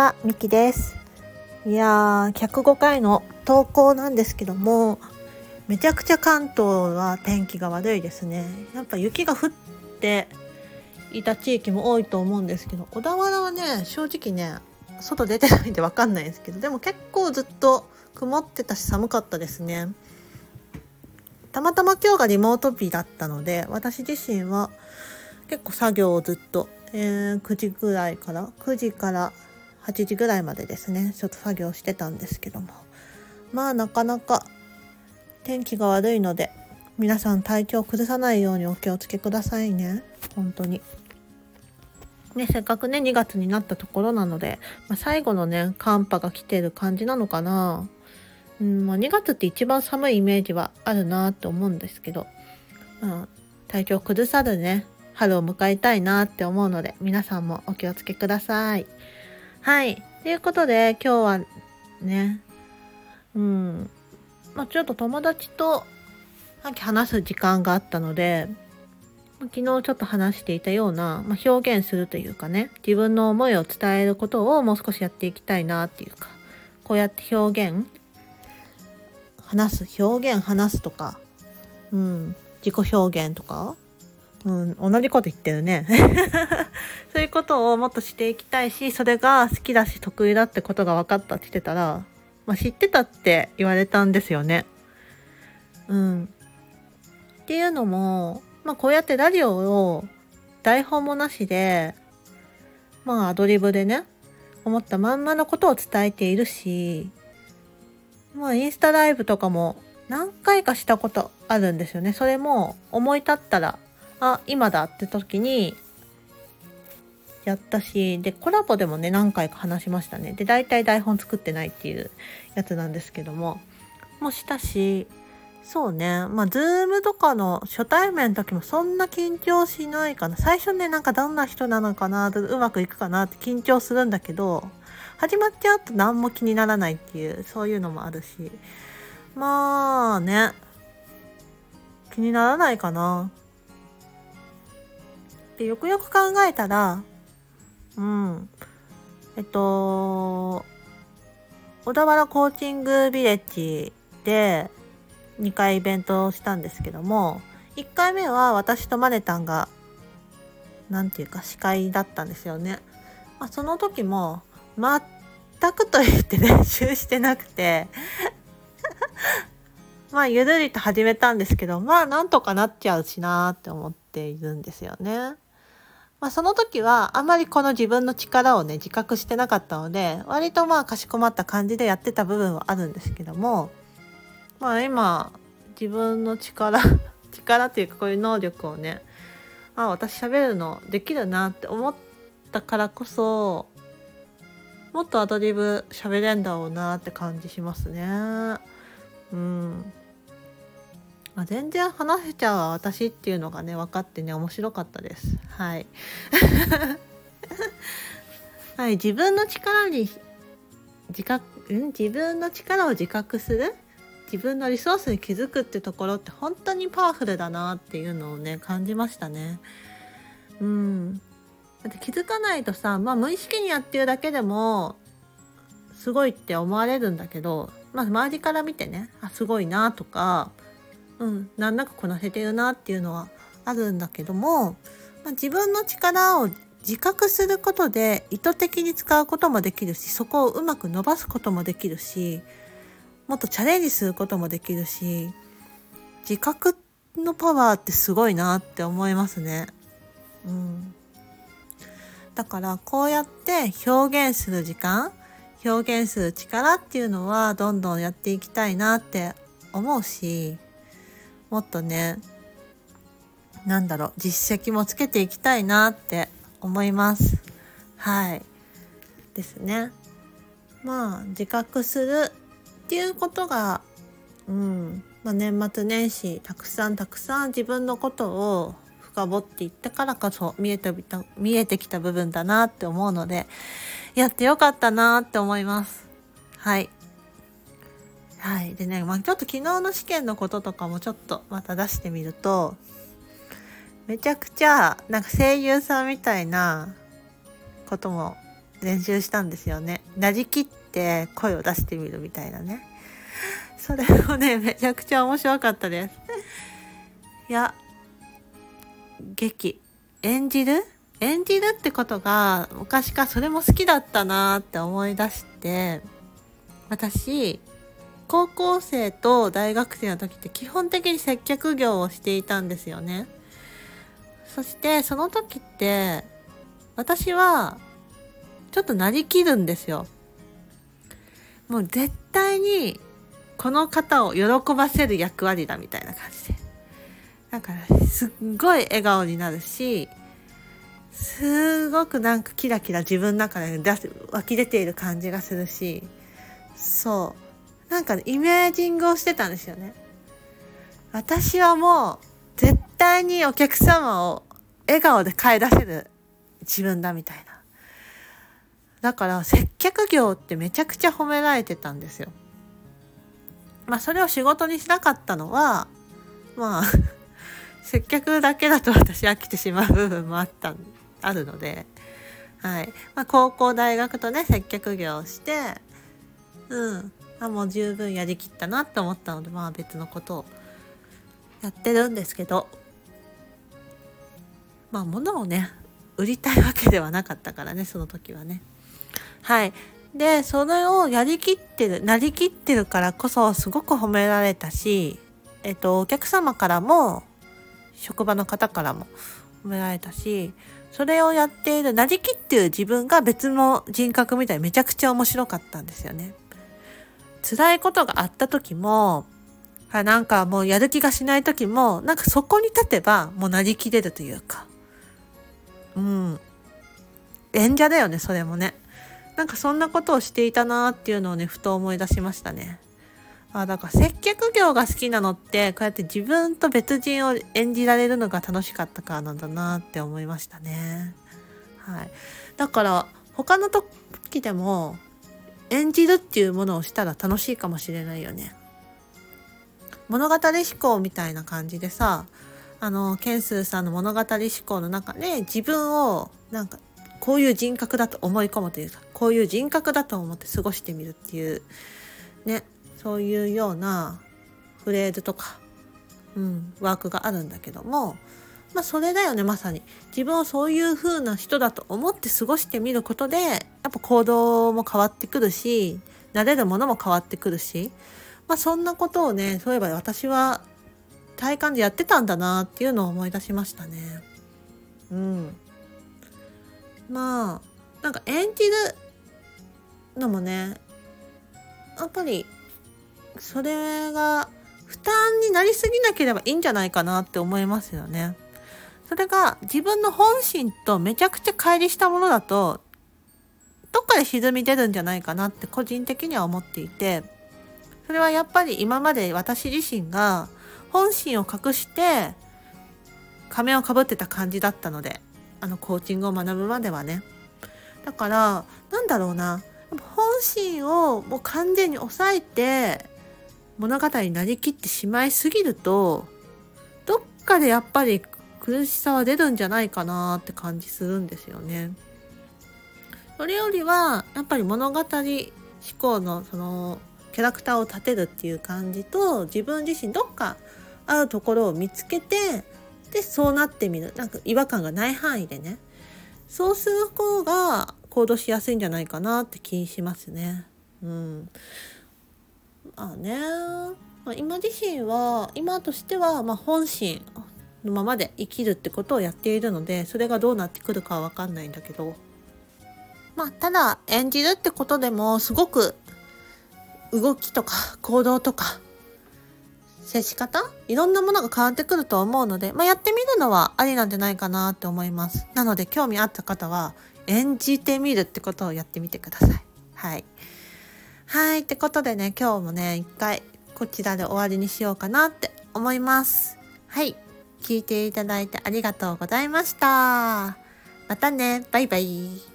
は、みきです。いやー、105回の投稿なんですけども、めちゃくちゃ関東は天気が悪いですね。やっぱ雪が降っていた地域も多いと思うんですけど、小田原はね、正直ね、外出てないんでわかんないですけど、でも結構ずっと曇ってたし寒かったですね。たまたま今日がリモート日だったので、私自身は結構作業をずっと、えー9時ぐらいから、9時から8時ぐらいまでですね、ちょっと作業してたんですけども。まあなかなか天気が悪いので、皆さん体調崩さないようにお気をつけくださいね。本当に。ね、せっかくね、2月になったところなので、まあ、最後のね、寒波が来てる感じなのかな。うん、まあ、2月って一番寒いイメージはあるなって思うんですけど、まあ、体調崩さずね、春を迎えたいなって思うので、皆さんもお気をつけください。はい。ということで、今日はね、うん、まあ、ちょっと友達とさっき話す時間があったので、昨日ちょっと話していたような、まあ、表現するというかね、自分の思いを伝えることをもう少しやっていきたいなっていうか、こうやって表現、話す、表現話すとか、うん、自己表現とか、うん、同じこと言ってるね。そういうことをもっとしていきたいし、それが好きだし得意だってことが分かったって言ってたら、まあ、知ってたって言われたんですよね。うん。っていうのも、まあこうやってラジオを台本もなしで、まあアドリブでね、思ったまんまのことを伝えているし、まあインスタライブとかも何回かしたことあるんですよね。それも思い立ったら、あ、今だって時にやったし、で、コラボでもね、何回か話しましたね。で、大体台本作ってないっていうやつなんですけども、もしたし、そうね、まあ、ズームとかの初対面の時もそんな緊張しないかな。最初ね、なんかどんな人なのかな、うまくいくかなって緊張するんだけど、始まっちゃうと何も気にならないっていう、そういうのもあるし、まあね、気にならないかな。で、よくよく考えたら、うん。えっと、小田原コーチングビレッジで2回イベントをしたんですけども、1回目は私とマネタンが、なんていうか司会だったんですよね。まあ、その時も、全くと言って 練習してなくて、まあ、ゆるりと始めたんですけど、まあ、なんとかなっちゃうしなーって思っているんですよね。まあ、その時はあまりこの自分の力をね自覚してなかったので割とまあかしこまった感じでやってた部分はあるんですけどもまあ今自分の力 力っていうかこういう能力をねあ私喋るのできるなって思ったからこそもっとアドリブ喋れんだろうなって感じしますね。うん。まあ、全然話せちゃう私っていうのがね分かってね面白かったです。はい。はい自分の力に自覚ん？自分の力を自覚する？自分のリソースに気づくってところって本当にパワフルだなっていうのをね感じましたね。うん。だって気づかないとさまあ無意識にやってるだけでもすごいって思われるんだけどまあ周りから見てねあすごいなとかうん、難なくこなせてるなっていうのはあるんだけども、まあ、自分の力を自覚することで意図的に使うこともできるしそこをうまく伸ばすこともできるしもっとチャレンジすることもできるし自覚のパワーってすごいなって思いますね。うん、だからこうやって表現する時間表現する力っていうのはどんどんやっていきたいなって思うしもっとね、なんだろう、実績もつけていきたいなって思います。はい。ですね。まあ、自覚するっていうことが、うん、まあ、年末年始、たくさんたくさん自分のことを深掘っていったからこそ見えてきた、見えてきた部分だなって思うので、やってよかったなって思います。はい。はい。でね、まあちょっと昨日の試験のこととかもちょっとまた出してみると、めちゃくちゃなんか声優さんみたいなことも練習したんですよね。なりきって声を出してみるみたいなね。それもね、めちゃくちゃ面白かったです。いや、劇、演じる？演じるってことが昔からそれも好きだったなって思い出して、私、高校生と大学生の時って基本的に接客業をしていたんですよね。そしてその時って私はちょっとなりきるんですよ。もう絶対にこの方を喜ばせる役割だみたいな感じで。だからすっごい笑顔になるし、すごくなんかキラキラ自分の中で出す湧き出ている感じがするし、そう。なんか、イメージングをしてたんですよね。私はもう、絶対にお客様を笑顔で帰らせる自分だみたいな。だから、接客業ってめちゃくちゃ褒められてたんですよ。まあ、それを仕事にしなかったのは、まあ 接客だけだと私飽きてしまう部分もあった、あるので、はい。まあ、高校、大学とね、接客業をして、うん。あもう十分やりきったなって思ったのでまあ別のことをやってるんですけど。まあ物をね売りたいわけではなかったからねその時はね。はい。でそれをやりきってるなりきってるからこそすごく褒められたしえっとお客様からも職場の方からも褒められたしそれをやっているなりきっている自分が別の人格みたいにめちゃくちゃ面白かったんですよね。辛いことがあった時も、なんかもうやる気がしない時も、なんかそこに立てばもうなりきれるというか。うん。演者だよね、それもね。なんかそんなことをしていたなーっていうのをね、ふと思い出しましたね。あ、だから接客業が好きなのって、こうやって自分と別人を演じられるのが楽しかったからなんだなって思いましたね。はい。だから、他の時でも、演じるっていうものをしたら楽しいかもしれないよね。物語思考みたいな感じでさ、あの、ケンスーさんの物語思考の中で自分をなんかこういう人格だと思い込むというか、こういう人格だと思って過ごしてみるっていう、ね、そういうようなフレーズとか、うん、ワークがあるんだけども、まあそれだよね、まさに。自分をそういう風な人だと思って過ごしてみることで、やっぱ行動も変わってくるし、慣れるものも変わってくるし、まあそんなことをね、そういえば私は体感でやってたんだなっていうのを思い出しましたね。うん。まあ、なんか演じるのもね、やっぱり、それが負担になりすぎなければいいんじゃないかなって思いますよね。それが自分の本心とめちゃくちゃ乖離したものだと、どっかで沈み出るんじゃないかなって個人的には思っていて、それはやっぱり今まで私自身が本心を隠して仮面をかぶってた感じだったので、あのコーチングを学ぶまではね。だから、なんだろうな。本心をもう完全に抑えて物語になりきってしまいすぎると、どっかでやっぱり苦しさは出るんじゃないかなって感じするんですよね。それよりはやっぱり物語思考のそのキャラクターを立てるっていう感じと自分自身どっかあるところを見つけてでそうなってみるなんか違和感がない範囲でねそうする方が行動しやすいんじゃないかなって気にしますね。うん。まあね、まあ、今自身は今としてはま本心のままで生きるってことをやっているのでそれがどうなってくるかは分かんないんだけどまあただ演じるってことでもすごく動きとか行動とか接し方いろんなものが変わってくると思うので、まあ、やってみるのはありなんじゃないかなって思います。なので興味あった方は演じてみるってことをやってみてください。はい。はい。ってことでね、今日もね、一回こちらで終わりにしようかなって思います。はい。聞いていただいてありがとうございました。またね。バイバイ。